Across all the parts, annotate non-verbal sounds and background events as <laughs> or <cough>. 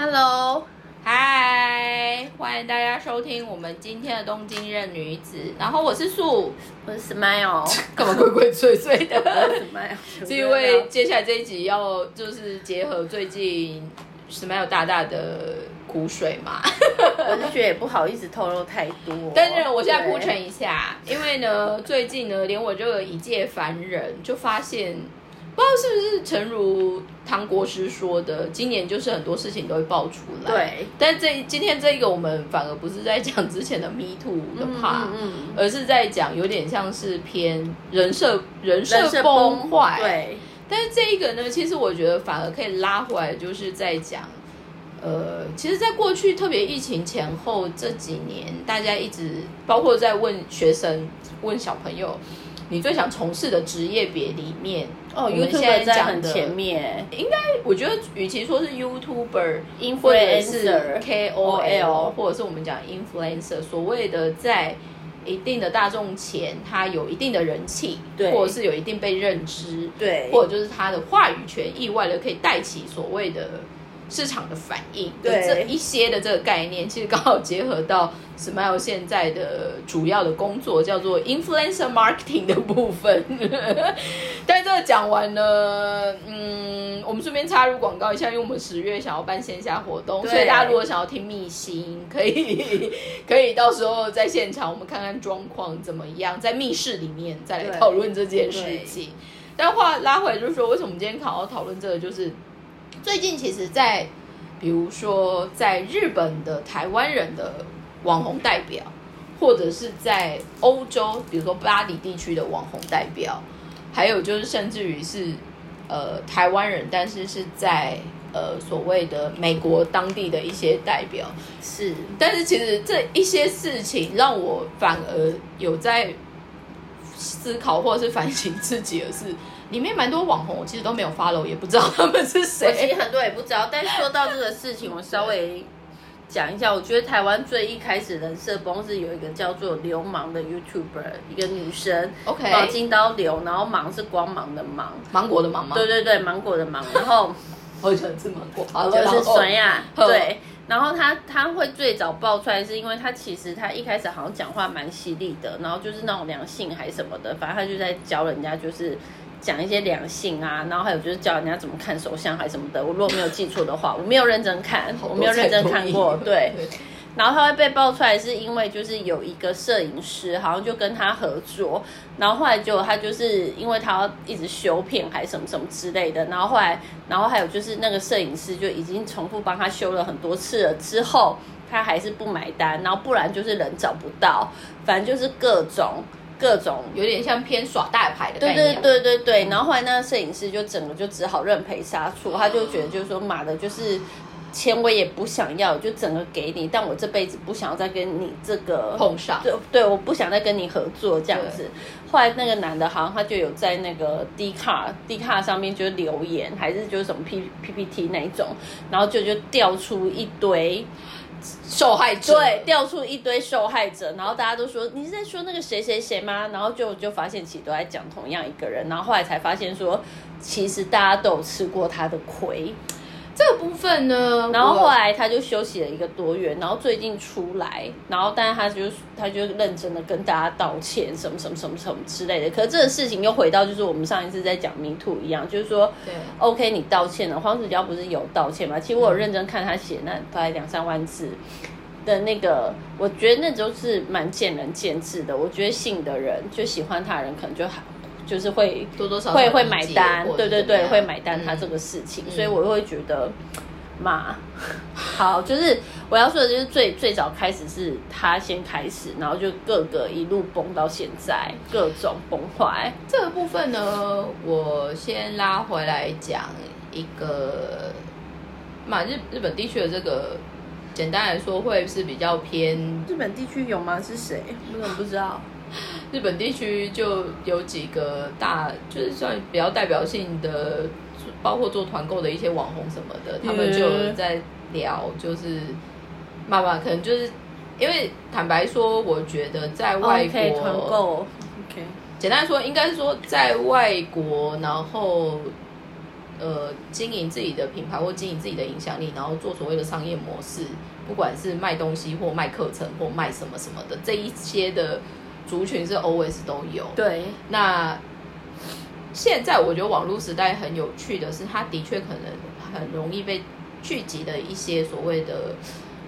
Hello，嗨，欢迎大家收听我们今天的东京任女子。然后我是素，我是 Smile，<laughs> 干嘛鬼鬼祟祟的？<laughs> 是 Smile，是因为接下来这一集要就是结合最近 Smile 大大的苦水嘛。<laughs> 我是觉得也不好意思透露太多，但是我现在铺陈一下，因为呢，最近呢，连我这个一介凡人就发现，不知道是不是诚如唐国师说的，今年就是很多事情都会爆出来。对，但这今天这一个我们反而不是在讲之前的 Me Too 的怕，嗯嗯而是在讲有点像是偏人设人设崩坏。，对，但是这一个呢，其实我觉得反而可以拉回来，就是在讲。呃，其实，在过去特别疫情前后这几年，大家一直包括在问学生、问小朋友，你最想从事的职业别里面，哦，YouTube 在很前面。应该我觉得，与其说是 YouTuber，或者是，Influencer，KOL，或者是我们讲 influencer，所谓的在一定的大众前，他有一定的人气，对。或者是有一定被认知，对，或者就是他的话语权意外的可以带起所谓的市场的反应的对这一些的这个概念，其实刚好结合到 Smile 现在的主要的工作叫做 influencer marketing 的部分。<laughs> 但这个讲完呢，嗯，我们顺便插入广告一下，因为我们十月想要办线下活动，所以大家如果想要听密心，可以 <laughs> 可以到时候在现场我们看看状况怎么样，在密室里面再来讨论这件事情。但话拉回来就是说，为什么我们今天考要讨论这个？就是最近其实在，比如说在日本的台湾人的网红代表，或者是在欧洲，比如说巴黎地区的网红代表，还有就是甚至于是呃台湾人，但是是在呃所谓的美国当地的一些代表，是，但是其实这一些事情让我反而有在思考或者是反省自己的是，里面蛮多网红我其实都没有 follow，也不知道他们是我其谁实。很多也不知道，但说到这个事情，我稍微。讲一下，我觉得台湾最一开始人设崩是有一个叫做流氓的 YouTuber，一个女生 OK 毛巾刀流，然后芒是光芒的芒，芒果的芒吗？对，对对，芒果的芒，然后 <laughs> 我喜欢吃芒果。就是然后酸亚，嗯对。然后他他会最早爆出来，是因为他其实他一开始好像讲话蛮犀利的，然后就是那种良性还什么的，反正他就在教人家就是讲一些良性啊，然后还有就是教人家怎么看手相还什么的。我如果没有记错的话，我没有认真看，我没有认真看过，对，然后他会被爆出来，是因为就是有一个摄影师好像就跟他合作，然后后来就他就是因为他要一直修片还是什么什么之类的，然后后来，然后还有就是那个摄影师就已经重复帮他修了很多次了，之后他还是不买单，然后不然就是人找不到，反正就是各种各种有点像偏耍大牌的对。对对对对，然后后来那个摄影师就整个就只好认赔杀出，他就觉得就是说妈的，就是钱我也不想要，就整个给你，但我这辈子不想要再跟你这个碰上对对，我不想再跟你合作这样子。后来那个男的好像他就有在那个 D 卡 D 卡上面就留言，还是就是什么 P PPT 那一种，然后就就调出一堆。受害者对，调出一堆受害者，然后大家都说你是在说那个谁谁谁吗？然后就就发现其实都在讲同样一个人，然后后来才发现说，其实大家都有吃过他的亏，这个部分呢，然后后来他就休息了一个多月，然后最近出来，然后但是他就他就认真的跟大家道歉，什么什么什么什么之类的。可是这个事情又回到就是我们上一次在讲 Me Too 一样，就是说对 OK 你道歉了，黄子佼不是有道歉吗？其实我有认真看他写那大概两三万字。的那个，我觉得那都是蛮见仁见智的。我觉得信的人就喜欢他的人，可能就还就是会多多少少会会买单对对对，会买单他嗯这个事情，嗯所以我会觉得，嘛，<laughs> 好，就是我要说的就是最最早开始是他先开始，然后就各个一路崩到现在，各种崩坏。这个部分呢，我先拉回来讲一个嘛，日日本地区的这个，简单来说会是比较偏日本地区有吗？是谁？我怎么不知道？<laughs> 日本地区就有几个大，就是算比较代表性的，包括做团购的一些网红什么的，他们就有在聊，就是慢慢可能就是因为坦白说，我觉得在外国团购，OK，简单说，应该是说在外国，然后呃经营自己的品牌或经营自己的影响力，然后做所谓的商业模式，不管是卖东西或卖课程或卖什么什么的，这一些的族群是 always 都有。对，那现在我觉得网络时代很有趣的是，它的确可能很容易被聚集的一些所谓的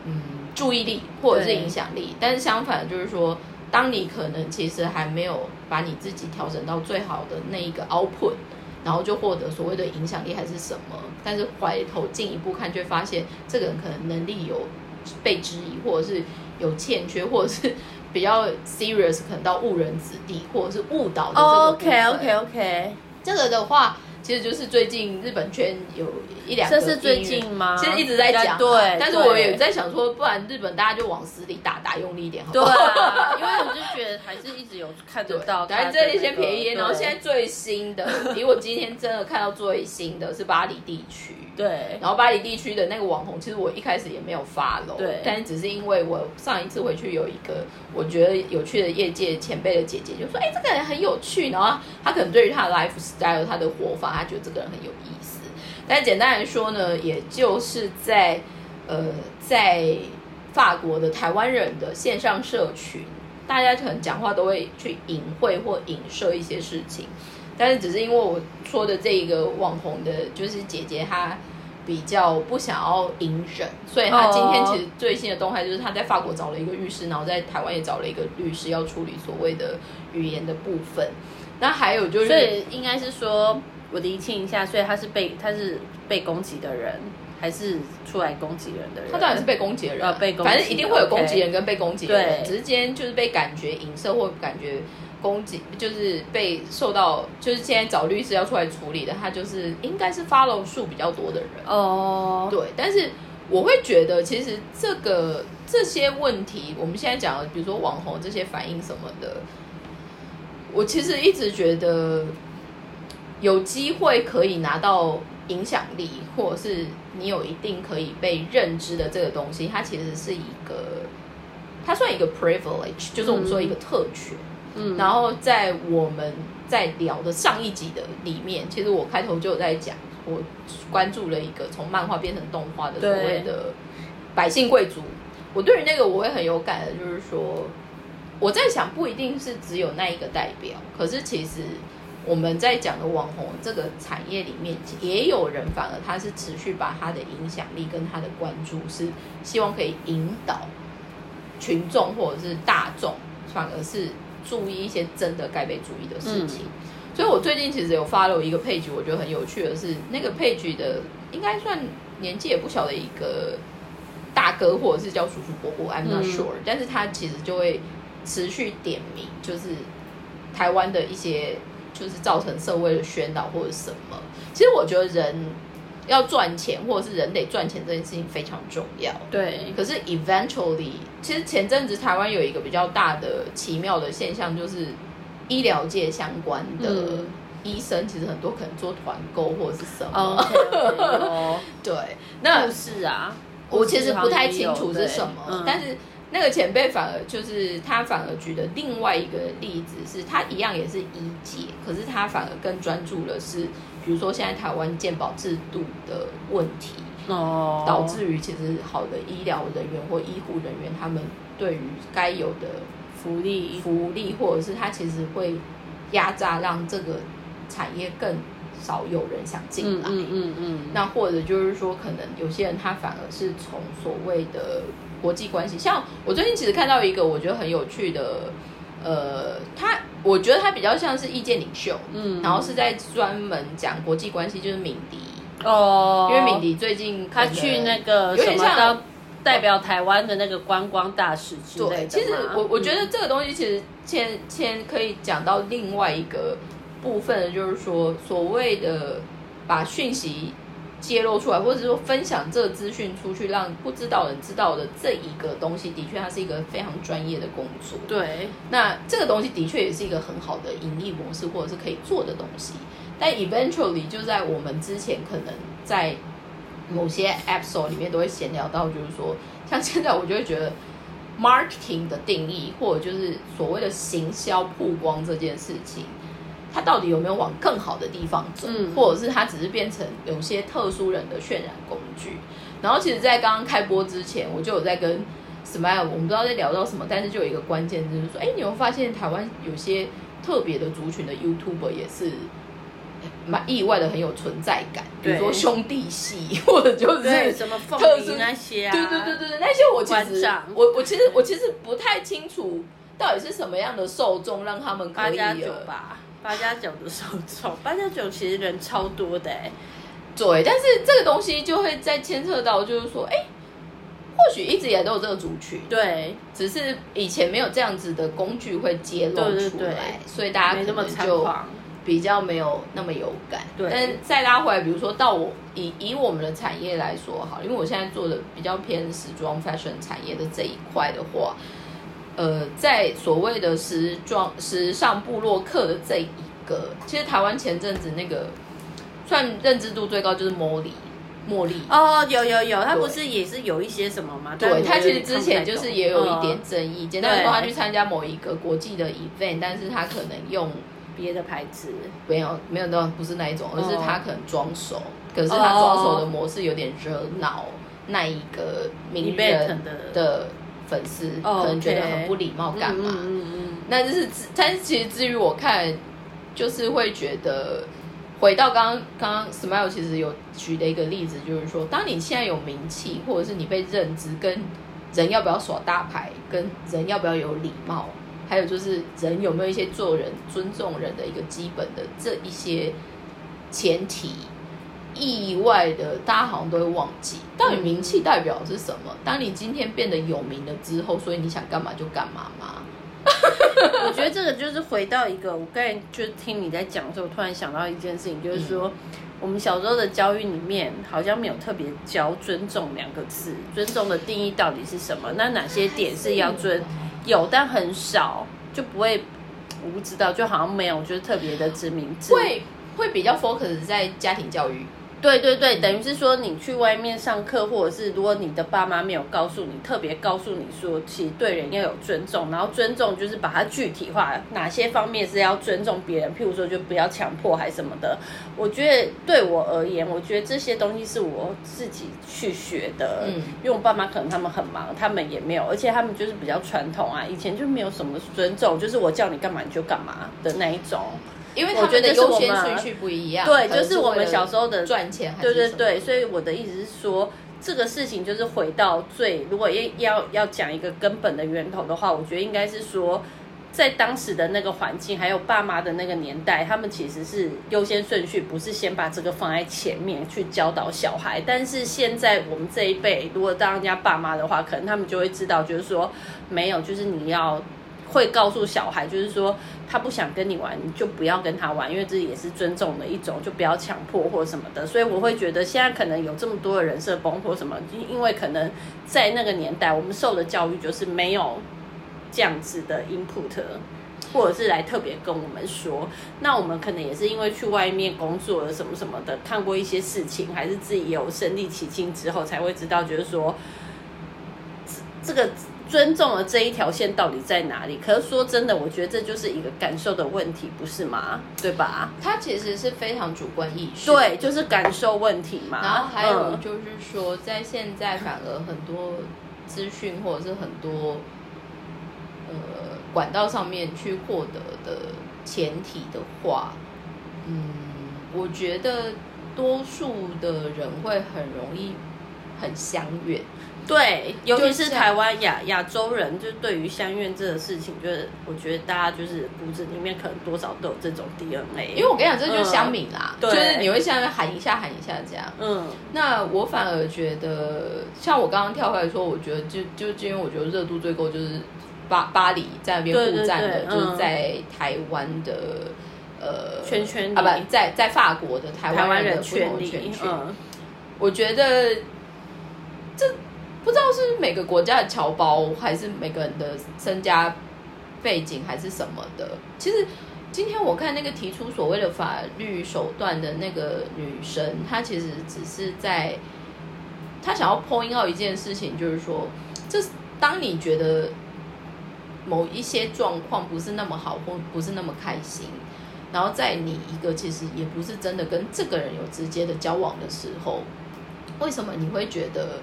嗯注意力或者是影响力，但是相反就是说，当你可能其实还没有把你自己调整到最好的那一个 output，然后就获得所谓的影响力还是什么，但是回头进一步看，就会发现这个人可能能力有被质疑，或者是有欠缺，或者是比较 serious，可能到误人子弟，或者是误导的这个。OK OK OK，这个的话，其实就是最近日本圈有一两个这是最近吗？其实一直在讲啊，对，但是我也在想说，不然日本大家就往死里打，打用力一点好不对好？啊，因为我就觉得还是一直有看得到，<laughs> 反正这一些便宜然后现在最新的，<laughs> 以我今天真的看到最新的是巴黎地区。对然后巴黎地区的那个网红，其实我一开始也没有发喽，对但是只是因为我上一次回去有一个我觉得有趣的业界前辈的姐姐就说，哎，这个人很有趣，然后他可能对于他的 lifestyle、他的活法，他觉得这个人很有意思。但简单来说呢，也就是在呃在法国的台湾人的线上社群，大家可能讲话都会去隐晦或影射一些事情。但是只是因为我说的这一个网红的，就是姐姐她比较不想要隐忍，所以他今天其实最新的动态就是他在法国找了一个律师，然后在台湾也找了一个律师要处理所谓的语言的部分。那还有就是，所以应该是说，我厘清一下，所以他是被他是被攻击的人，还是出来攻击人的人？他当然是被攻击的人啊，呃被攻击反正一定会有攻击人跟被攻击的人，对只是今天就是被感觉影射或感觉攻击，就是被受到，就是现在找律师要出来处理的，他就是应该是 follow 数比较多的人。哦，对，但是我会觉得，其实这个这些问题，我们现在讲的，比如说网红这些反应什么的，我其实一直觉得有机会可以拿到影响力，或者是你有一定可以被认知的这个东西，它其实是一个，它算一个 privilege，就是我们说一个特权。嗯，然后在我们在聊的上一集的里面，其实我开头就有在讲，我关注了一个从漫画变成动画的所谓的百姓贵族。我对于那个我会很有感的，就是说我在想，不一定是只有那一个代表，可是其实我们在讲的网红这个产业里面，也有人反而他是持续把他的影响力跟他的关注，是希望可以引导群众或者是大众，反而是注意一些真的该被注意的事情。所以我最近其实有 follow 一个 page，我觉得很有趣的是，那个 page 的应该算年纪也不小的一个大哥，或者是叫叔叔伯伯，I'm not 嗯 sure、但是他其实就会持续点名，就是台湾的一些就是造成社会的喧导或者什么。其实我觉得人要赚钱，或者是人得赚钱这件事情非常重要。对，可是 eventually，其实前阵子台湾有一个比较大的奇妙的现象，就是医疗界相关的嗯医生，其实很多可能做团购或者是什么。对，<laughs> 那故事啊，我其实不太清楚是什么，嗯但是那个前辈反而就是他反而举的另外一个例子是，他一样也是医界，可是他反而更专注的是，比如说现在台湾健保制度的问题，哦，导致于其实好的医疗人员或医护人员，他们对于该有的福利，福利，或者是他其实会压榨，让这个产业更少有人想进来。嗯嗯嗯嗯，那或者就是说，可能有些人他反而是从所谓的国际关系，像我最近其实看到一个我觉得很有趣的，呃，他我觉得他比较像是意见领袖，嗯。然后是在专门讲国际关系，就是敏迪，哦，因为敏迪最近他去那个什有点像么代表台湾的那个观光大使之类的对，其实我我觉得嗯这个东西其实先先可以讲到另外一个部分，就是说所谓的把讯息揭露出来，或者是说分享这个资讯出去，让不知道人知道的这一个东西，的确它是一个非常专业的工作。对，那这个东西的确也是一个很好的盈利模式，或者是可以做的东西。但 eventually 就在我们之前可能在某些 episode 里面都会闲聊到，就是说，像现在我就会觉得 marketing 的定义，或者就是所谓的行销曝光这件事情，它到底有没有往更好的地方走，嗯。或者是它只是变成有些特殊人的渲染工具。然后其实，在刚刚开播之前，我就有在跟 Smile，我们不知道在聊到什么，但是就有一个关键就是说，哎，你会发现台湾有些特别的族群的 YouTuber 也是蛮意外的很有存在感，比如说兄弟戏，或者就是对，什么凤梨特殊那些啊，对对对对对，那些我其实我我其实我其实不太清楚到底是什么样的受众让他们可以八加九呃吧，八加九的受众，<laughs> 八加九其实人超多的哎、对，但是这个东西就会再牵涉到，就是说，哎，或许一直以来都有这个族群，对，只是以前没有这样子的工具会揭露对对对。出来，所以大家可能就，比较没有那么有感。对。但是再拉回来，比如说到我以以我们的产业来说好，因为我现在做的比较偏时装 fashion 产业的这一块的话，呃，在所谓的时装时尚部落客的这一个，其实台湾前阵子那个算认知度最高就是茉莉茉莉。哦，有有有，他不是也是有一些什么吗？对他其实之前就是也有一点嗯争议，简单的说，他去参加某一个国际的 event，但是他可能用别的牌子，没有没有那不是那一种，而是哦他可能装熟，可是他装熟的模式有点惹恼那一个名人的。的粉丝，哦可能觉得很不礼貌，干嘛？嗯嗯嗯那就是，但是其实至于我看，就是会觉得。回到刚刚刚刚 Smile 其实有举的一个例子，就是说，当你现在有名气，或者是你被认知，跟人要不要耍大牌，跟人要不要有礼貌，还有就是人有没有一些做人尊重人的一个基本的这一些前提，意外的大家好像都会忘记，到底名气代表的是什么？当你今天变得有名了之后，所以你想干嘛就干嘛吗？嗯，<laughs> 我觉得这个就是回到一个，我刚才就听你在讲的时候，突然想到一件事情，就是说。我们小时候的教育里面好像没有特别教“尊重”两个字，尊重的定义到底是什么？那哪些点是要尊？有，但很少，就不会，我不知道，就好像没有，就是特别的知名字。会会比较 focus 在家庭教育，对对对，等于是说你去外面上课，或者是如果你的爸妈没有告诉你，特别告诉你说，其实对人要有尊重，然后尊重就是把它具体化，哪些方面是要尊重别人，譬如说就不要强迫还什么的。我觉得对我而言，我觉得这些东西是我自己去学的，嗯因为我爸妈可能他们很忙，他们也没有，而且他们就是比较传统啊，以前就没有什么尊重，就是我叫你干嘛你就干嘛的那一种。因为他我觉得这是们的优先顺序不一样。对就是我们小时候的赚钱还是对对对，所以我的意思是说，这个事情就是回到最，如果要要要讲一个根本的源头的话，我觉得应该是说，在当时的那个环境，还有爸妈的那个年代，他们其实是优先顺序，不是先把这个放在前面去教导小孩。但是现在我们这一辈，如果当人家爸妈的话，可能他们就会知道，就是说没有，就是你要。会告诉小孩，就是说他不想跟你玩，你就不要跟他玩，因为这也是尊重的一种，就不要强迫或什么的。所以我会觉得现在可能有这么多的人设崩或什么，因为可能在那个年代，我们受的教育就是没有这样子的 input。或者是来特别跟我们说，那我们可能也是因为去外面工作了什么什么的，看过一些事情，还是自己有身历其境之后，才会知道，就是说这个尊重了这一条线到底在哪里？可是说真的，我觉得这就是一个感受的问题，不是吗？对吧？它其实是非常主观意识。对，就是感受问题嘛。然后还有嗯就是说，在现在反而很多资讯或者是很多呃管道上面去获得的前提的话，嗯，我觉得多数的人会很容易很相怨。对，尤其是台湾亚亚洲人，就对于相怨这个事情，就是我觉得大家就是骨子里面可能多少都有这种 DNA。因为我跟你讲，这就是乡民啦，嗯对。就是你会下面喊一下喊一下这样。嗯，那我反而觉得，像我刚刚跳回来说，我觉得就就因为我觉得热度最够就是巴巴黎在那边互战的，对就是嗯在台湾的呃圈圈啊，不在在法国的台台湾湾人人的不同圈圈，嗯，我觉得这不知道是每个国家的侨胞，还是每个人的身家背景，还是什么的。其实今天我看那个提出所谓的法律手段的那个女生，她其实只是在她想要 point out 一件事情，就是说，这当你觉得某一些状况不是那么好，或不是那么开心。然后在你一个其实也不是真的跟这个人有直接的交往的时候，为什么你会觉得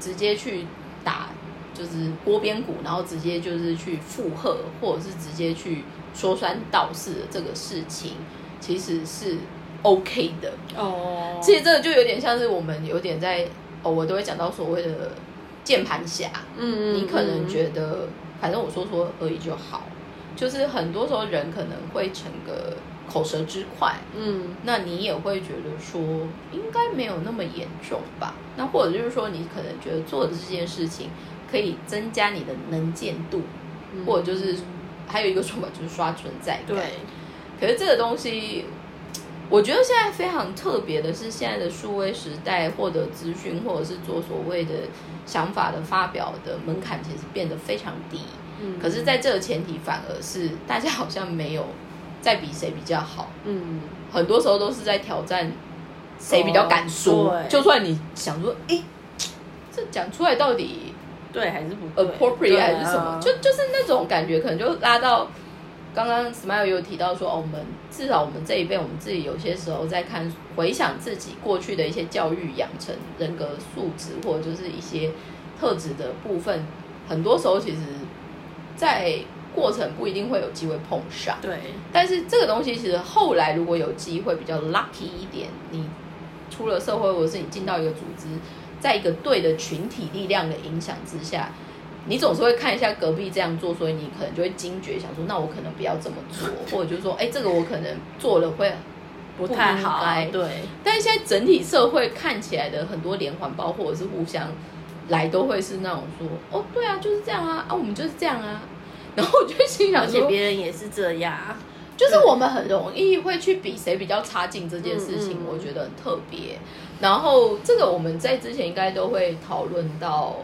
直接去打就是锅边鼓，然后直接就是去附和，或者是直接去说三道四的这个事情，其实是 OK 的。哦，其实这个就有点像是我们有点在哦，我都会讲到所谓的键盘侠，嗯你可能觉得反正我说说而已就好，就是很多时候人可能会成个口舌之快，嗯那你也会觉得说应该没有那么严重吧？那或者就是说你可能觉得做的这件事情可以增加你的能见度，嗯或者就是还有一个说法就是刷存在感。对，可是这个东西，我觉得现在非常特别的是，现在的数位时代，获得资讯或者是做所谓的想法的发表的门槛，其实变得非常低。嗯可是，在这个前提，反而是大家好像没有在比谁比较好，嗯。很多时候都是在挑战谁比较敢说。哦就算你想说，诶，这讲出来到底对还是不对。appropriate 还是什么，就就是那种感觉，可能就拉到刚刚 Smile 有提到说，哦，我们至少我们这一辈，我们自己有些时候在看回想自己过去的一些教育养成、人格素质或者就是一些特质的部分，很多时候其实，在过程不一定会有机会碰上。对，但是这个东西其实后来如果有机会比较 lucky 一点，你出了社会或者是你进到一个组织，在一个对的群体力量的影响之下，你总是会看一下隔壁这样做，所以你可能就会惊觉，想说那我可能不要这么做，<laughs> 或者就是说，哎，这个我可能做了会不太好，对，但是现在整体社会看起来的很多连环包或者是互相来都会是那种说，哦，对啊，就是这样啊，啊，我们就是这样啊。然后我就心想说，而且别人也是这样，就是我们很容易会去比谁比较差劲这件事情我觉得很特别。然后这个我们在之前应该都会讨论到，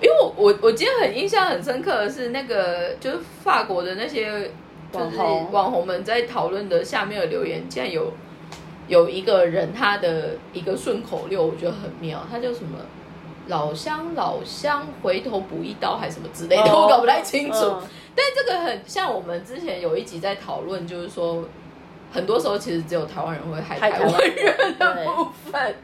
因为我我我今天很印象很深刻的是那个就是法国的那些就是网红网红们在讨论的下面的留言，竟然有有一个人他的一个顺口溜，我觉得很妙，他叫什么？老乡老乡，回头补一刀还是什么之类的，我搞不太清楚。嗯但这个很像我们之前有一集在讨论，就是说，很多时候其实只有台湾人会害台湾湾人的部分。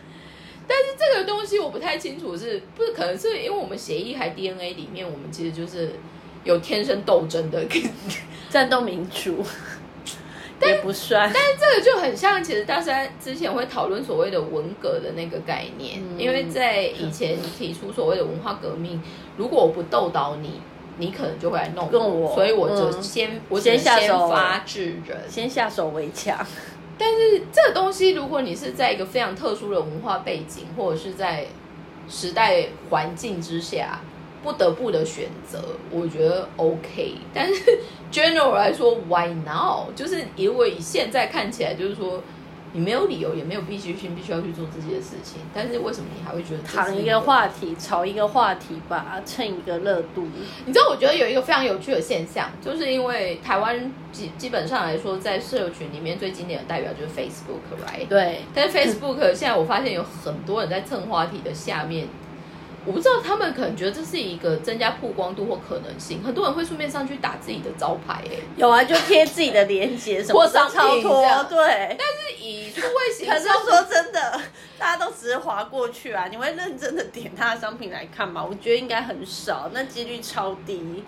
但是这个东西我不太清楚是，不是可能是因为我们协议还 DNA 里面，我们其实就是有天生斗争的。战斗民族也不算，但是这个就很像，其实大家之前会讨论所谓的文革的那个概念，嗯因为在以前提出所谓的文化革命，如果我不斗倒你，你可能就会来弄跟我所以我就嗯先、我先先下手发制人。先下手为强，<laughs> 但是这个东西，如果你是在一个非常特殊的文化背景，或者是在时代环境之下不得不的选择，我觉得 OK。但是 <laughs> general 来说，Why now？就是因为现在看起来，就是说你没有理由，也没有必须性，必须要去做这些事情。但是为什么你还会觉得这是躺一个话题，炒一个话题吧，蹭一个热度。你知道，我觉得有一个非常有趣的现象，就是因为台湾基基本上来说，在社群里面最经典的代表就是 Facebook，right？对，但是 Facebook 现在我发现有很多人在蹭话题的下面，我不知道他们可能觉得这是一个增加曝光度或可能性，很多人会顺便上去打自己的招牌、哎，有啊，就贴自己的链接什么或商品超脱对。但是以数位形可是象说真的，大家都只是划过去啊，你会认真的点他的商品来看吗？我觉得应该很少，那几率超低。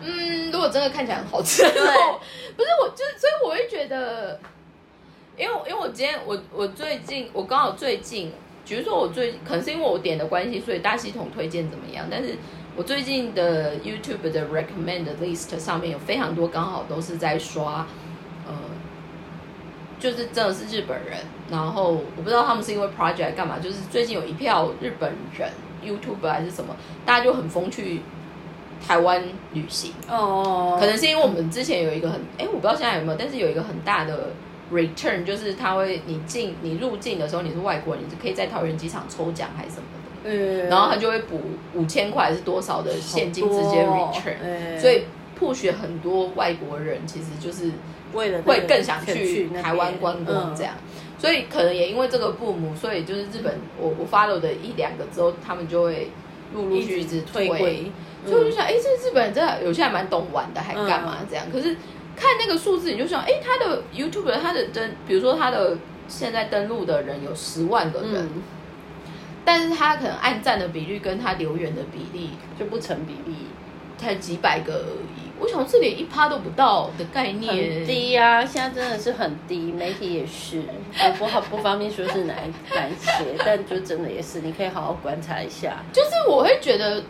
嗯，如果真的看起来很好吃，对不是我就是，所以我会觉得，因为因为我今天我我最近我刚好最近，比如说我最可能是因为我点的关系，所以大系统推荐怎么样？但是我最近的 YouTube 的 recommend list 上面有非常多，刚好都是在刷，呃，就是真的是日本人，然后我不知道他们是因为 project 干嘛，就是最近有一票日本人 YouTube 还是什么，大家就很疯去台湾旅行。哦可能是因为我们之前有一个很，哎，我不知道现在有没有，但是有一个很大的 return，就是他会你进你入境的时候你是外国人，你就可以在桃园机场抽奖还是什么的，嗯。然后他就会补五千块还是多少的现金直接 return，、嗯所以 push 很多外国人其实就是为了那个会更想去台湾观光这样。所以可能也因为这个父母，所以就是日本，我我 follow 的一两个之后，他们就会陆陆续续一直推推归。所以我就想，哎、这日本人真的有些还蛮懂玩的，还干嘛这样？可是看那个数字，你就想，哎，他的 YouTube 他的登，比如说他的现在登录的人有十万个人，嗯，但是他可能按赞的比率跟他留言的比例就不成比例，才几百个而已。我想这连一趴都不到的概念，很低呀、现在真的是很低，媒体也是，我 <laughs> 不好不方便说是哪一哪一些，但就真的也是，你可以好好观察一下。就是我会觉得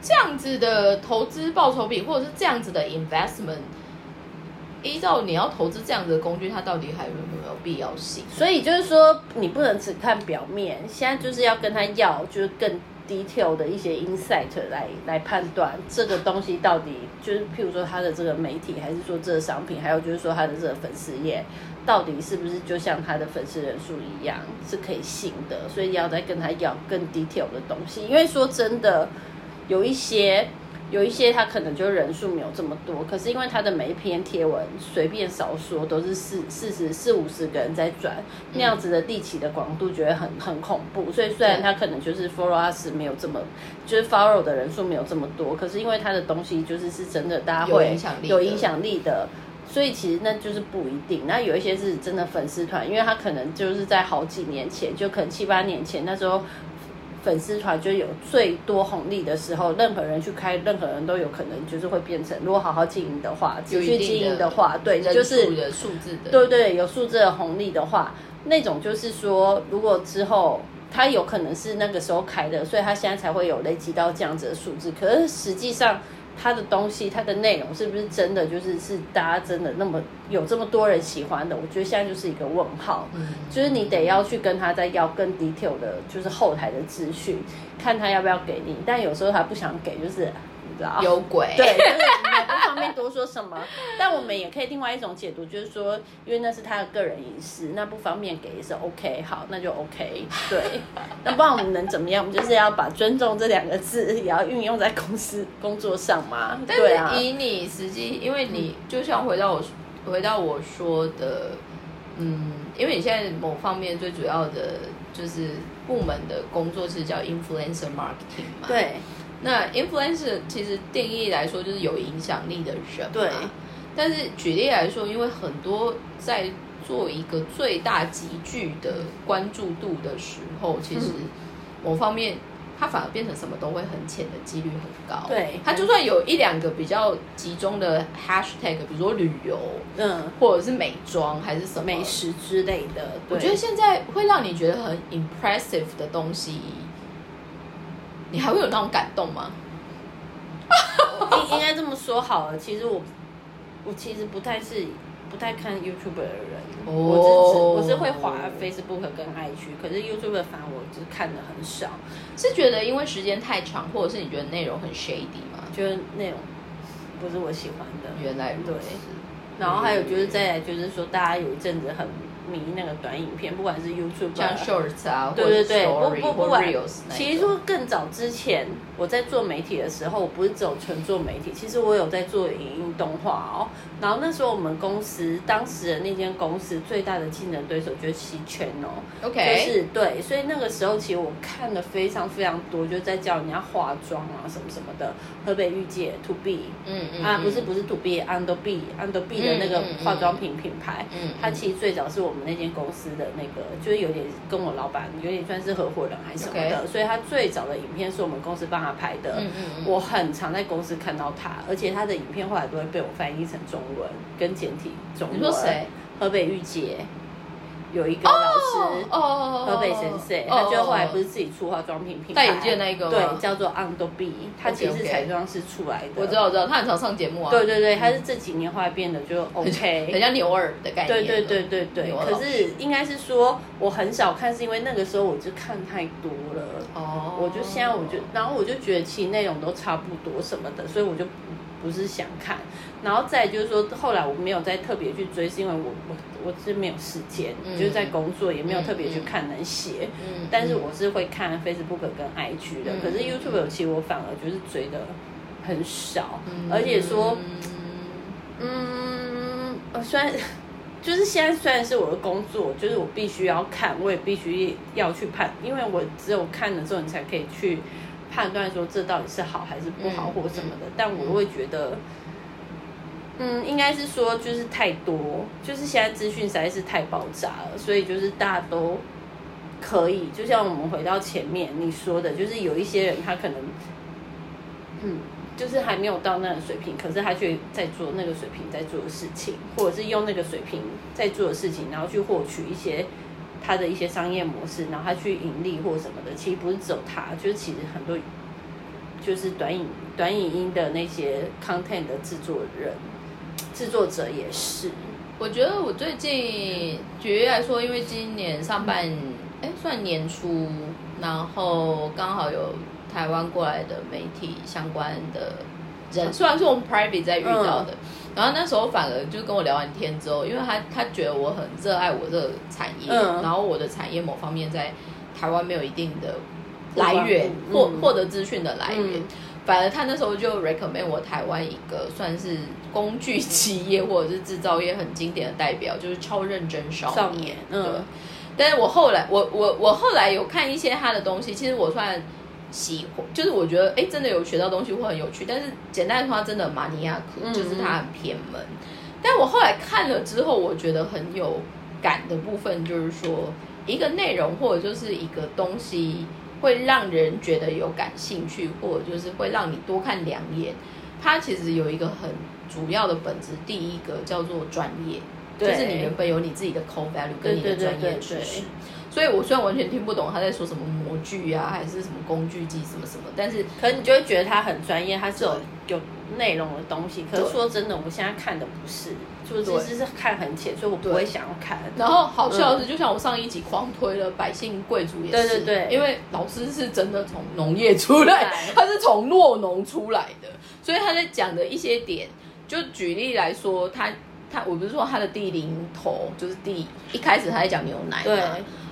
这样子的投资报酬比，或者是这样子的 investment，依照你要投资这样子的工具，它到底还有没有必要性？所以就是说，你不能只看表面，现在就是要跟他要，就是更 detail 的一些 insight 来来判断这个东西到底就是，譬如说他的这个媒体，还是说这个商品，还有就是说他的这个粉丝页，到底是不是就像他的粉丝人数一样是可以信的？所以要再跟他要更 detail 的东西，因为说真的，有一些。有一些他可能就人数没有这么多，可是因为他的每一篇贴文随便少说都是四四十四五十个人在转，那样子的地起的广度觉得很很恐怖。所以虽然他可能就是 follow us 没有这么，就是 follow 的人数没有这么多，可是因为他的东西就是是真的大家有会影响力有影响力的。所以其实那就是不一定，那有一些是真的粉丝团，因为他可能就是在好几年前，就可能七八年前那时候粉丝团就有最多红利的时候，任何人去开，任何人都有可能就是会变成，如果好好经营的话，持续经营的话，对，人就是数的数字的，对对，有数字的红利的话，那种就是说，如果之后他有可能是那个时候开的，所以他现在才会有累积到这样子的数字。可是实际上，他的东西、他的内容是不是真的就是是大家真的那么有这么多人喜欢的？我觉得现在就是一个问号。嗯，就是你得要去跟他再要更 detail 的，就是后台的资讯，看他要不要给你。但有时候他不想给，就是你知道，有鬼，对，就是我不方便多说什么。<laughs> 但我们也可以另外一种解读，就是说，因为那是他的个人隐私，那不方便给也是 OK，好，那就 OK。对，<laughs> 那不然我们能怎么样？我们就是要把尊重这两个字也要运用在公司工作上嘛。但对以你实际，因为你就像回到我回到我说的，嗯，因为你现在某方面最主要的就是部门的工作是叫 influencer marketing 嘛，。对那 influencer 其实定义来说就是有影响力的人嘛，对。但是举例来说，因为很多在做一个最大集聚的关注度的时候，其实嗯。某方面它反而变成什么都会很浅的几率很高。对。它就算有一两个比较集中的 hashtag，比如说旅游嗯，或者是美妆还是什么美，食之类的，我觉得现在会让你觉得很 impressive 的东西，你还会有那种感动吗？应应该这么说好了。其实我我其实不太是不太看 YouTube 的人，哦我是只我是会滑 Facebook 跟 IG，可是 YouTube 反而我就是看的很少，是觉得因为时间太长，或者是你觉得内容很 shady 吗？就是内容不是我喜欢的。原来如对此。然后还有就是再来就是说，大家有一阵子很迷那个短影片，不管是 YouTube 像啊 Shorts 啊，对对对，不不不管其实说更早之前，我在做媒体的时候，我不是只有纯做媒体，其实我有在做影音动画哦。然后那时候我们公司当时的那间公司最大的竞争对手就是期权哦，OK，就是对，所以那个时候其实我看的非常非常多，就在教人家化妆啊什么什么的。河北御姐 To B 嗯嗯啊，不是嗯。不是 To B，Under B Under B 的那个化妆品品牌，嗯。它其实最早是我们那间公司的那个，就是有点跟我老板有点算是合伙人还是什么的所以他最早的影片是我们公司帮他拍的。嗯嗯嗯我很常在公司看到他，而且他的影片后来都会被我翻译成中文跟简体中文。你说谁？河北御姐有一个老师。哦，河北先生，他就后来不是自己出化妆品品牌，戴眼镜那一个对，叫做 Ando B，他其实是彩妆师出来的。我知道，我知道，他很常上节目啊。对对对，他是这几年后来变得就 OK，很像牛耳的概念。对对对对对，可是应该是说我很少看，是因为那个时候我就看太多了。哦，我就现在我就，然后我就觉得其实内容都差不多什么的，所以我就不不是想看。然后再就是说，后来我没有再特别去追，是因为我我我是没有时间，嗯就是在工作也没有特别去看能写。嗯但是我是会看 Facebook 跟 IG 的，嗯可是 YouTube 其实我反而就是追的很少，嗯而且说。嗯，呃虽然 <laughs> 就是现在虽然是我的工作，就是我必须要看，我也必须要去判，因为我只有看了之后，你才可以去判断说这到底是好还是不好嗯或什么的。但我会觉得，嗯，应该是说就是太多，就是现在资讯实在是太爆炸了，所以就是大家都可以，就像我们回到前面你说的，就是有一些人他可能，嗯，就是还没有到那个水平，可是他却在做那个水平在做的事情，或者是用那个水平在做的事情，然后去获取一些他的一些商业模式，然后他去盈利或什么的。其实不是只有他，就是其实很多就是短影短影音的那些 content 的制作人。制作者也是，我觉得我最近举例来说，因为今年上半哎算年初，然后刚好有台湾过来的媒体相关的人，虽然是我们 private 在遇到的，然后那时候反而就跟我聊完天之后，因为他他觉得我很热爱我这个产业，然后我的产业某方面在台湾没有一定的来源，获获得资讯的来源。反而他那时候就 recommend 我台湾一个算是工具企业或者是制造业很经典的代表，就是超认真少年。嗯，但是我后来我我我后来有看一些他的东西，其实我算喜欢，就是我觉得哎，真的有学到东西会很有趣。但是简单的说，真的马尼亚克就是他很偏门。但我后来看了之后，我觉得很有感的部分就是说，一个内容或者就是一个东西。会让人觉得有感兴趣，或者就是会让你多看两眼。它其实有一个很主要的本质，第一个叫做专业，就是你原本有你自己的 core value 跟你的专业知识。所以我虽然完全听不懂他在说什么模具啊，还是什么工具机什么什么，但是可能你就会觉得他很专业，他是有有内容的东西。可是说真的，我们现在看的不是。就是其实是看很浅，所以我不会想要看。然后好笑的是，就像我上一集狂推了百姓贵族也是，对对对，因为老师是真的从农业出来，他是从诺农出来的，所以他在讲的一些点，就举例来说，他他我不是说他的第零头就是第一开始他在讲牛奶对，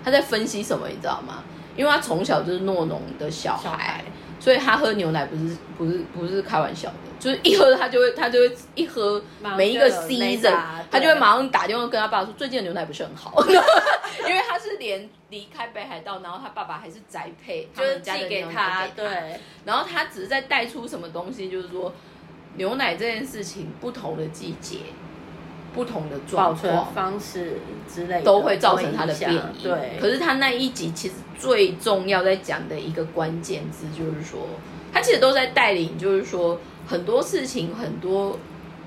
他在分析什么，你知道吗？因为他从小就是诺农的小孩。所以他喝牛奶不是不是不是开玩笑的，就是一喝他就会他就会一喝每一个 season，他就会马上打电话跟他爸说最近的牛奶不是很好，<laughs> 因为他是连离开北海道，然后他爸爸还是宅配，就是寄给他，对，然后他只是在带出什么东西，就是说牛奶这件事情不同的季节。不同的状况方式之类都会造成它的变异。对，可是他那一集其实最重要在讲的一个关键字就是说，他其实都在带领，就是说很多事情、很多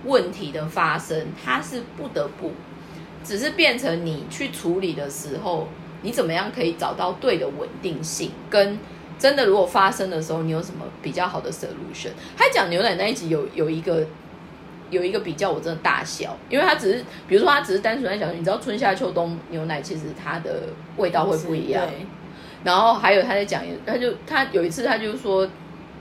问题的发生，它是不得不，只是变成你去处理的时候，你怎么样可以找到对的稳定性，跟真的如果发生的时候，你有什么比较好的 solution？他讲牛奶那一集有有一个。有一个比较，我真的大笑，因为他只是，比如说他只是单纯在讲，你知道春夏秋冬牛奶其实它的味道会不一样。然后还有他在讲，他就他有一次他就说，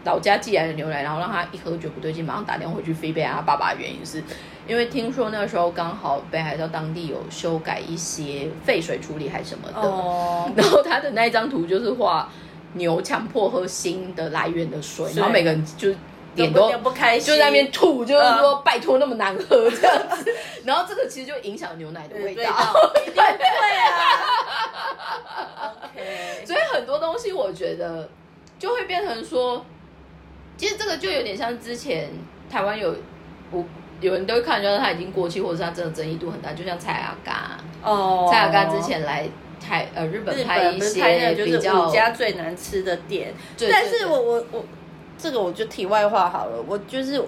老家寄来的牛奶，然后让他一喝觉得不对劲，马上打电话回去飞贝他爸爸的原因是，因为听说那个时候刚好北海道当地有修改一些废水处理还什么的，然后他的那一张图就是画牛强迫喝新的来源的水，然后每个人就。脸都不开心，就在那边吐，就是说拜托那么难喝这样子，然后这个其实就影响牛奶的味道，对啊。<laughs> OK，所以很多东西我觉得就会变成说，其实这个就有点像之前台湾有我有人都会看，就是他已经过期，或者是他真的争议度很大，就像蔡阿嘎哦，蔡阿嘎之前来台呃日本拍一些比较五家最难吃的店，但是我我我。这个我就题外话好了，我就是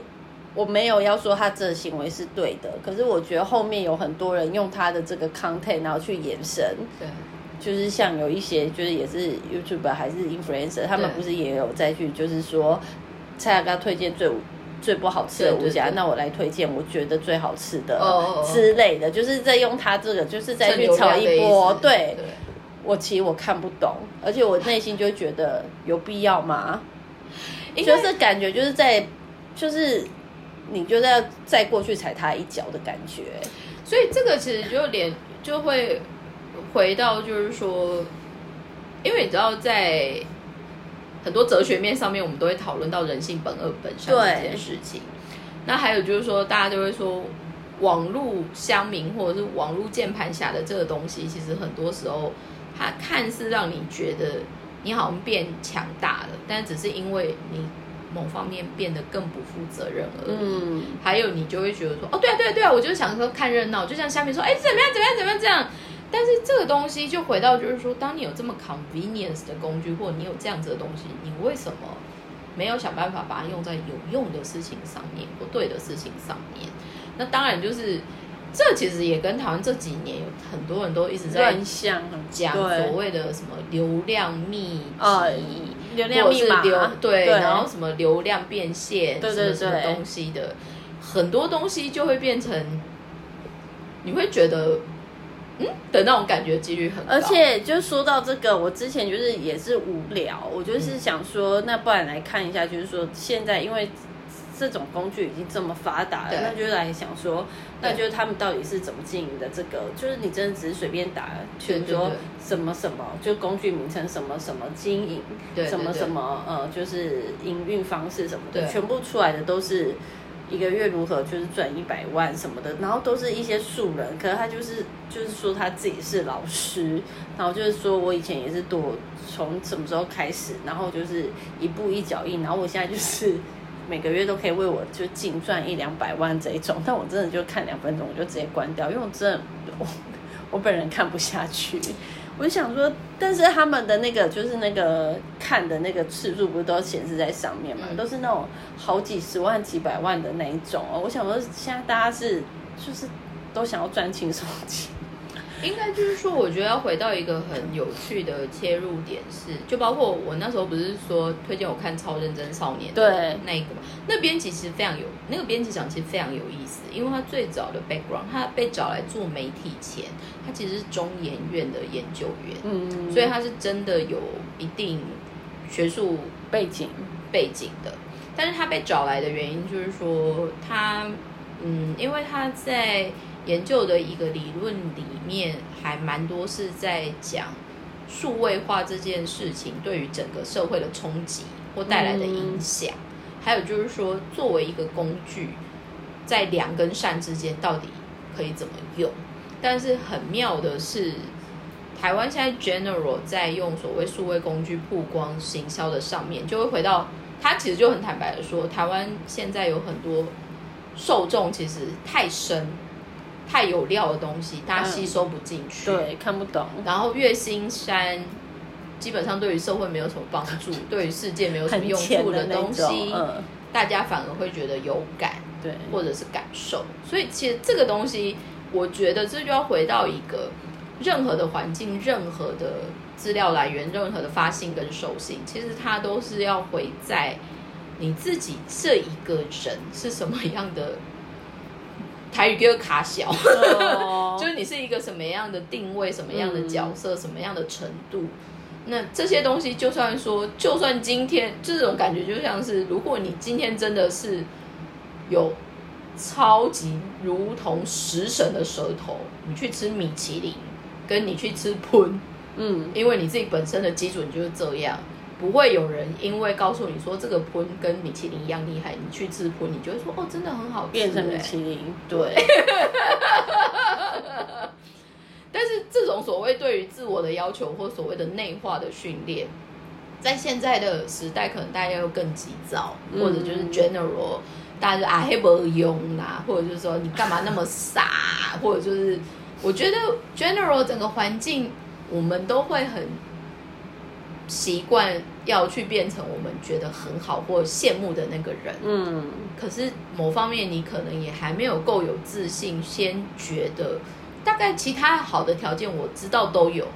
我没有要说他这个行为是对的，可是我觉得后面有很多人用他的这个 content 然后去延伸，对，就是像有一些就是也是 YouTuber 还是 influencer，他们不是也有再去就是说蔡雅刚推荐最最不好吃的五家，那我来推荐我觉得最好吃的之类的，就是在用他这个就是再去炒一波，对，我其实我看不懂，而且我内心就觉得有必要吗？就是感觉就是在，就是你就在再过去踩他一脚的感觉，所以这个其实就连就会回到就是说，因为你知道在很多哲学面上面，我们都会讨论到人性本恶本善这件事情。那还有就是说，大家就会说，网络乡民或者是网络键盘侠的这个东西，其实很多时候它看似让你觉得。你好像变强大了，但只是因为你某方面变得更不负责任而已。嗯，还有你就会觉得说，哦，对啊，对啊，对啊，我就是想说看热闹，就像下面说，哎，怎么样，怎么样，怎么样这样。但是这个东西就回到就是说，当你有这么 convenience 的工具，或你有这样子的东西，你为什么没有想办法把它用在有用的事情上面，不对的事情上面？那当然就是这其实也跟台湾这几年有很多人都一直在讲所谓的什么流量密呃集。流量密流对，对然后什么流量变现，对对什么什么对东西的，很多东西就会变成，你会觉得，嗯的那种感觉几率很高。而且就说到这个，我之前就是也是无聊，我就是想说，那不然来看一下，就是说现在因为这种工具已经这么发达了对，那就来想说，那对就是他们到底是怎么经营的？这个就是你真的只是随便打，比如说对对对什么什么，就工具名称什么什么经营，什么什么呃，就是营运方式什么的，全部出来的都是。一个月如何就是赚一百万什么的，然后都是一些素人，可是他就是就是说他自己是老师，然后就是说我以前也是多从什么时候开始，然后就是一步一脚印，然后我现在就是每个月都可以为我就净赚一两百万这一种，但我真的就看两分钟我就直接关掉，因为我真的我我本人看不下去。我就想说，但是他们的那个就是那个看的那个次数不是都显示在上面嘛，嗯都是那种好几十万、几百万的那一种哦。我想说，现在大家是就是都想要赚轻松钱，应该就是说，我觉得要回到一个很有趣的切入点是，就包括我那时候不是说推荐我看《超认真少年》的对。那一个嘛，那编辑其实非常有，那个编辑长其实非常有意思，因为他最早的 background，他被找来做媒体前，他其实是中研院的研究员，嗯，所以他是真的有一定学术背景，背景的。但是他被找来的原因就是说，他嗯，因为他在研究的一个理论里面，还蛮多是在讲数位化这件事情对于整个社会的冲击或带来的影响，还有就是说，作为一个工具，在良跟善之间到底可以怎么用？但是很妙的是，台湾现在 general 在用所谓数位工具曝光行销的上面，就会回到他其实就很坦白的说，台湾现在有很多受众其实太深、太有料的东西，大家吸收不进去。对，看不懂，然后月薪山基本上对于社会没有什么帮助，<laughs> 对于世界没有什么用处的东西，嗯，大家反而会觉得有感。对，或者是感受。所以其实这个东西，我觉得这就要回到一个任何的环境、任何的资料来源、任何的发信跟受信，其实它都是要回在你自己这一个人是什么样的。台语叫卡小，哦。<laughs> 就是你是一个什么样的定位、什么样的角色、什么样的程度。那这些东西，就算说，就算今天这种感觉，就像是如果你今天真的是有超级如同食神的舌头，你去吃米其林，跟你去吃喷，嗯，因为你自己本身的基准就是这样，不会有人因为告诉你说这个喷跟米其林一样厉害，你去吃喷，你就会说哦，真的很好吃、变成米欸其林，对，<laughs> 但是这种所谓对于自我的要求或所谓的内化的训练，在现在的时代，可能大家又更急躁，嗯或者就是 general，大家就啊黑不用啦，或者就是说你干嘛那么傻，或者就是我觉得 general 整个环境，我们都会很习惯要去变成我们觉得很好或羡慕的那个人。嗯，可是某方面你可能也还没有够有自信，先觉得大概其他好的条件我知道都有，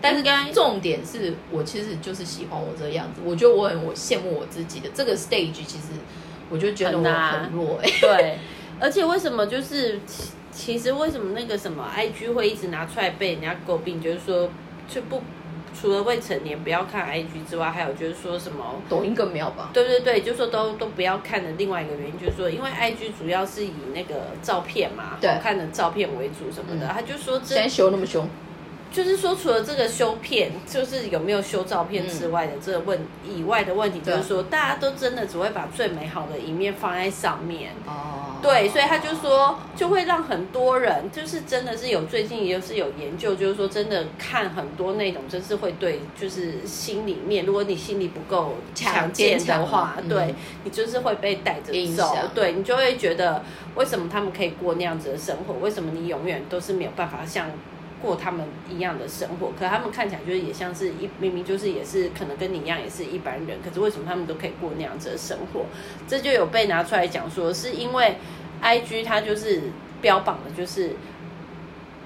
但是应该重点是我其实就是喜欢我这个样子，我觉得我很我羡慕我自己的这个 stage，其实我就觉得我很弱。哎、对，<laughs> 而且为什么就是其其实为什么那个什么 IG 会一直拿出来被人家诟病，就是说就不除了未成年不要看 IG 之外，还有就是说什么。抖音更没有吧？对对对，就说都都不要看的另外一个原因，就是说，因为 IG 主要是以那个照片嘛，好看的照片为主什么的，嗯他就说这现在修那么凶，就是说，除了这个修片，就是有没有修照片之外的这个问以外的问题，就是说，大家都真的只会把最美好的一面放在上面。哦，对，所以他就说，就会让很多人，就是真的是有最近也是有研究，就是说真的看很多那种，就是会对，就是心里面，如果你心里不够强健的话，对你就是会被带着走，对你就会觉得为什么他们可以过那样子的生活，为什么你永远都是没有办法像。过他们一样的生活，可他们看起来就是也像是一明明就是也是可能跟你一样也是一般人，可是为什么他们都可以过那样子的生活？这就有被拿出来讲说，是因为 I G 它就是标榜的就是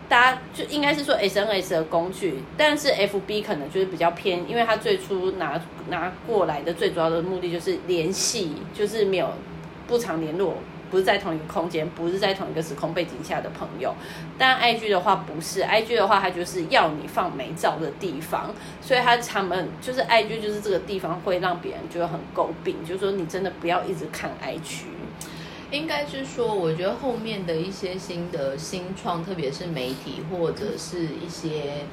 大家就应该是说 S N S 的工具，但是 F B 可能就是比较偏，因为它最初拿拿过来的最主要的目的就是联系，就是没有不常联络。不是在同一个空间，不是在同一个时空背景下的朋友。但 I G 的话不是，I G 的话它就是要你放美照的地方，所以他他们就是 I G 就是这个地方会让别人觉得很诟病，就是说你真的不要一直看 I G。应该是说，我觉得后面的一些新的新创，特别是媒体或者是一些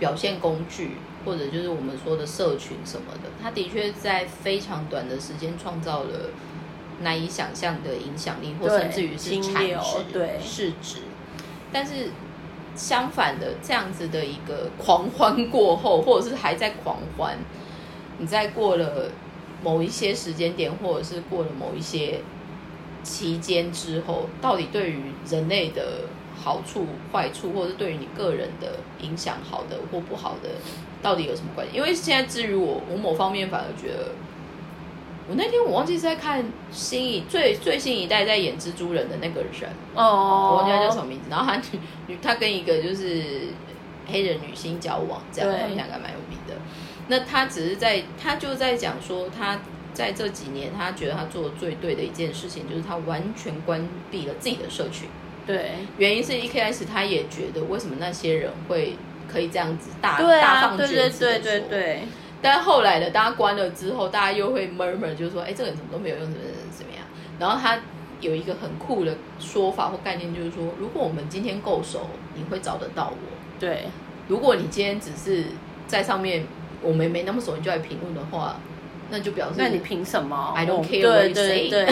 表现工具，或者就是我们说的社群什么的，它的确在非常短的时间创造了。难以想象的影响力，或甚至于是产值、对市值，但是相反的，这样子的一个狂欢过后，或者是还在狂欢，你在过了某一些时间点，或者是过了某一些期间之后，到底对于人类的好处、坏处，或者是对于你个人的影响，好的或不好的，到底有什么关系？因为现在至于我，我某方面反而觉得。我那天我忘记是在看新一最最新一代在演蜘蛛人的那个人哦，我忘记他叫什么名字。然后他女女他跟一个就是黑人女星交往，这样他们两个蛮有名的。那他只是在他就在讲说，他在这几年他觉得他做的最对的一件事情，就是他完全关闭了自己的社群。对，原因是一开始他也觉得为什么那些人会可以这样子大大放厥词对对对。但后来的，大家关了之后，大家又会 murmur，就是说，哎，这个人怎么都没有用，怎么怎么样？然后他有一个很酷的说法或概念，就是说，如果我们今天够熟，你会找得到我。对，如果你今天只是在上面，我们没那么熟，你就来评论的话，那就表示那你凭什么？I don't care what you say。<laughs>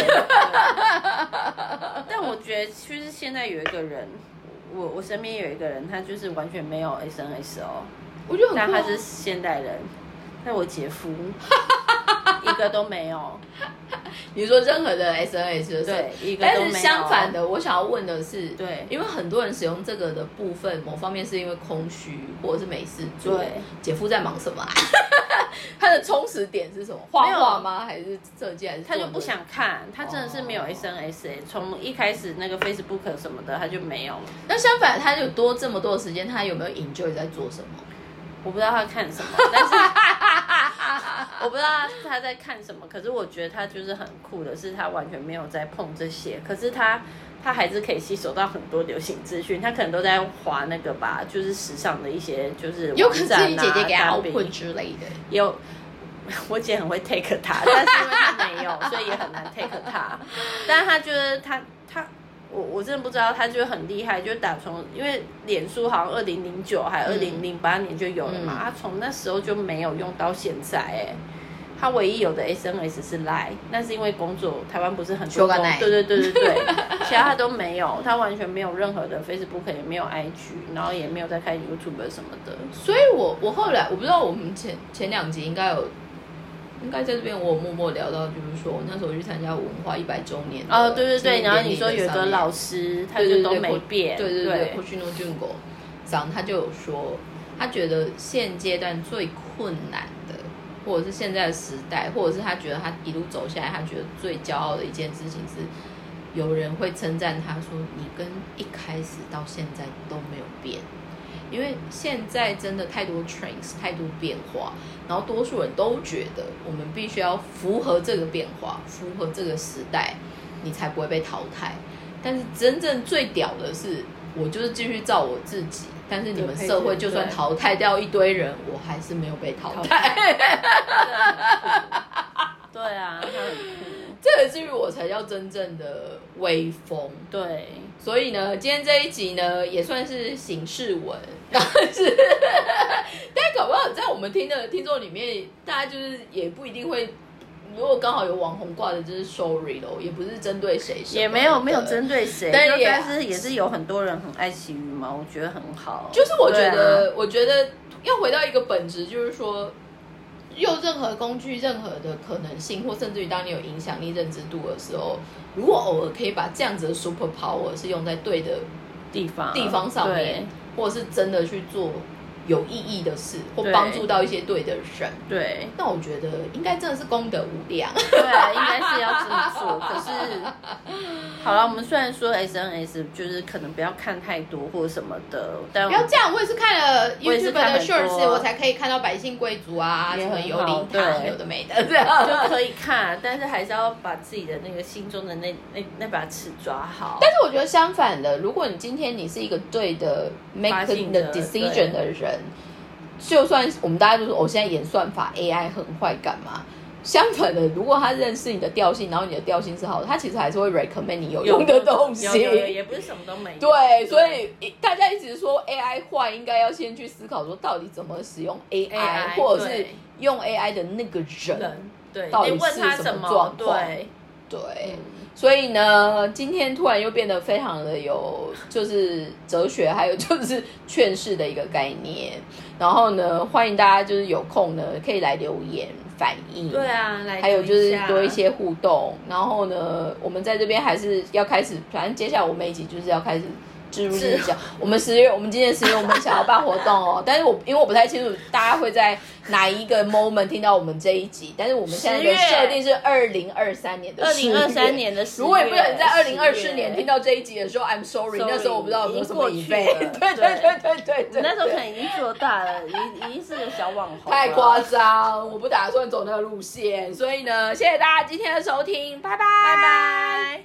但我觉得，其实现在有一个人，我我身边有一个人，他就是完全没有 SNS 哦，我觉得，但他是现代人。那我姐夫 <laughs> 一个都没有。<laughs> 你说任何的 SNS 对，一个都没有。但是相反的，我想要问的是，对，因为很多人使用这个的部分，某方面是因为空虚或者是没事做。对，姐夫在忙什么？<laughs> 他的充实点是什么？画画吗？还是设计？还是他就不想看？他真的是没有 SNS，从一开始那个 Facebook 什么的他就没有。那相反，他就多这么多的时间，他有没有 enjoy 在做什么？我不知道他看什么，但是我不知道他在看什么。可是我觉得他就是很酷的，是他完全没有在碰这些。可是他他还是可以吸收到很多流行资讯。他可能都在划那个吧，就是时尚的一些就是有可能是姐姐给他混之类的。有我姐很会 take 他，但是因为他没有，所以也很难 take 他。<laughs> 但是他觉得他他。我我真的不知道，他就很厉害，就打从因为脸书好像二零零九还二零零八年就有了嘛，他从那时候就没有用到现在哎，他唯一有的 SNS 是 Line，那是因为工作台湾不是很多工，对对对对对，<laughs> 其他都没有，他完全没有任何的 Facebook，也没有 IG，然后也没有在开 YouTube 什么的，所以我我后来我不知道我们前前两集应该有。应该在这边，我默默聊到，就是说我那时候去参加文化一百周年哦，对对对，然后你说有个老师，他就都没变，对对对 p u s h n o Jungo，长他就有说，他觉得现阶段最困难的，或者是现在的时代，或者是他觉得他一路走下来，他觉得最骄傲的一件事情是，有人会称赞他说，你跟一开始到现在都没有变。因为现在真的太多 trends，太多变化，然后多数人都觉得我们必须要符合这个变化，符合这个时代，你才不会被淘汰。但是真正最屌的是，我就是继续照我自己，但是你们社会就算淘汰掉一堆人，我还是没有被淘汰。对啊，这个至于我我才叫真正的威风。对，所以呢，今天这一集呢也算是形式文，<laughs> 但是但搞不好在我们听的听众里面，大家就是也不一定会。如果刚好有网红挂的，就是 sorry 咯，也不是针对谁，也没有没有针对谁，但是也是有很多人很爱惜羽毛，我觉得很好。就是我觉得，我觉得要回到一个本质，就是说，用任何工具、任何的可能性，或甚至于当你有影响力、认知度的时候，如果偶尔可以把这样子的 super power 是用在对的地方地方上面，或者是真的去做有意义的事，或帮助到一些对的人，对对那我觉得应该真的是功德无量。对，应该是要这么做。<laughs> 可是，好了，我们虽然说 SNS 就是可能不要看太多或者什么的，但不要这样，我也是看了 YouTube 的 shorts，我才可以看到百姓贵族啊，什么有灵好堂，有的没的这样。就可以看，但是还是要把自己的那个心中的那那那把尺抓好。但是我觉得相反的，如果你今天你是一个对的 making the 的 decision 的人，就算我们大家都说我、哦、现在演算法 AI 很坏干嘛？相反的，如果他认识你的调性，然后你的调性是好的，他其实还是会 recommend 你有用的东西。也不是什么都没有。对，所以大家一直说 AI 坏，应该要先去思考说到底怎么使用 AI，, AI 或者是用 AI 的那个人。人对，到底是什么状况对，对，嗯所以呢，今天突然又变得非常的有就是哲学，还有就是劝世的一个概念。然后呢，欢迎大家就是有空呢可以来留言反映。对啊，来还有就是多一些互动，然后呢，我们在这边还是要开始，反正接下来我们一起就是要开始置入日讲。我们十月，我们今年十月我们想要办活动哦，但是我因为我不太清楚大家会在哪一个 moment 听到我们这一集，但是我们现在的设定是二零二三年的二零二三年的十月，如果你不小心在二零二四年听到这一集的时候，I'm sorry，Sorry，那时候我不知道有没有什么已经对对对对对对，你那时候可能已经做大了，已已经是个小网红，太夸张，我不打算走那个路线，所以呢，谢谢大家今天的收听，拜拜，拜拜。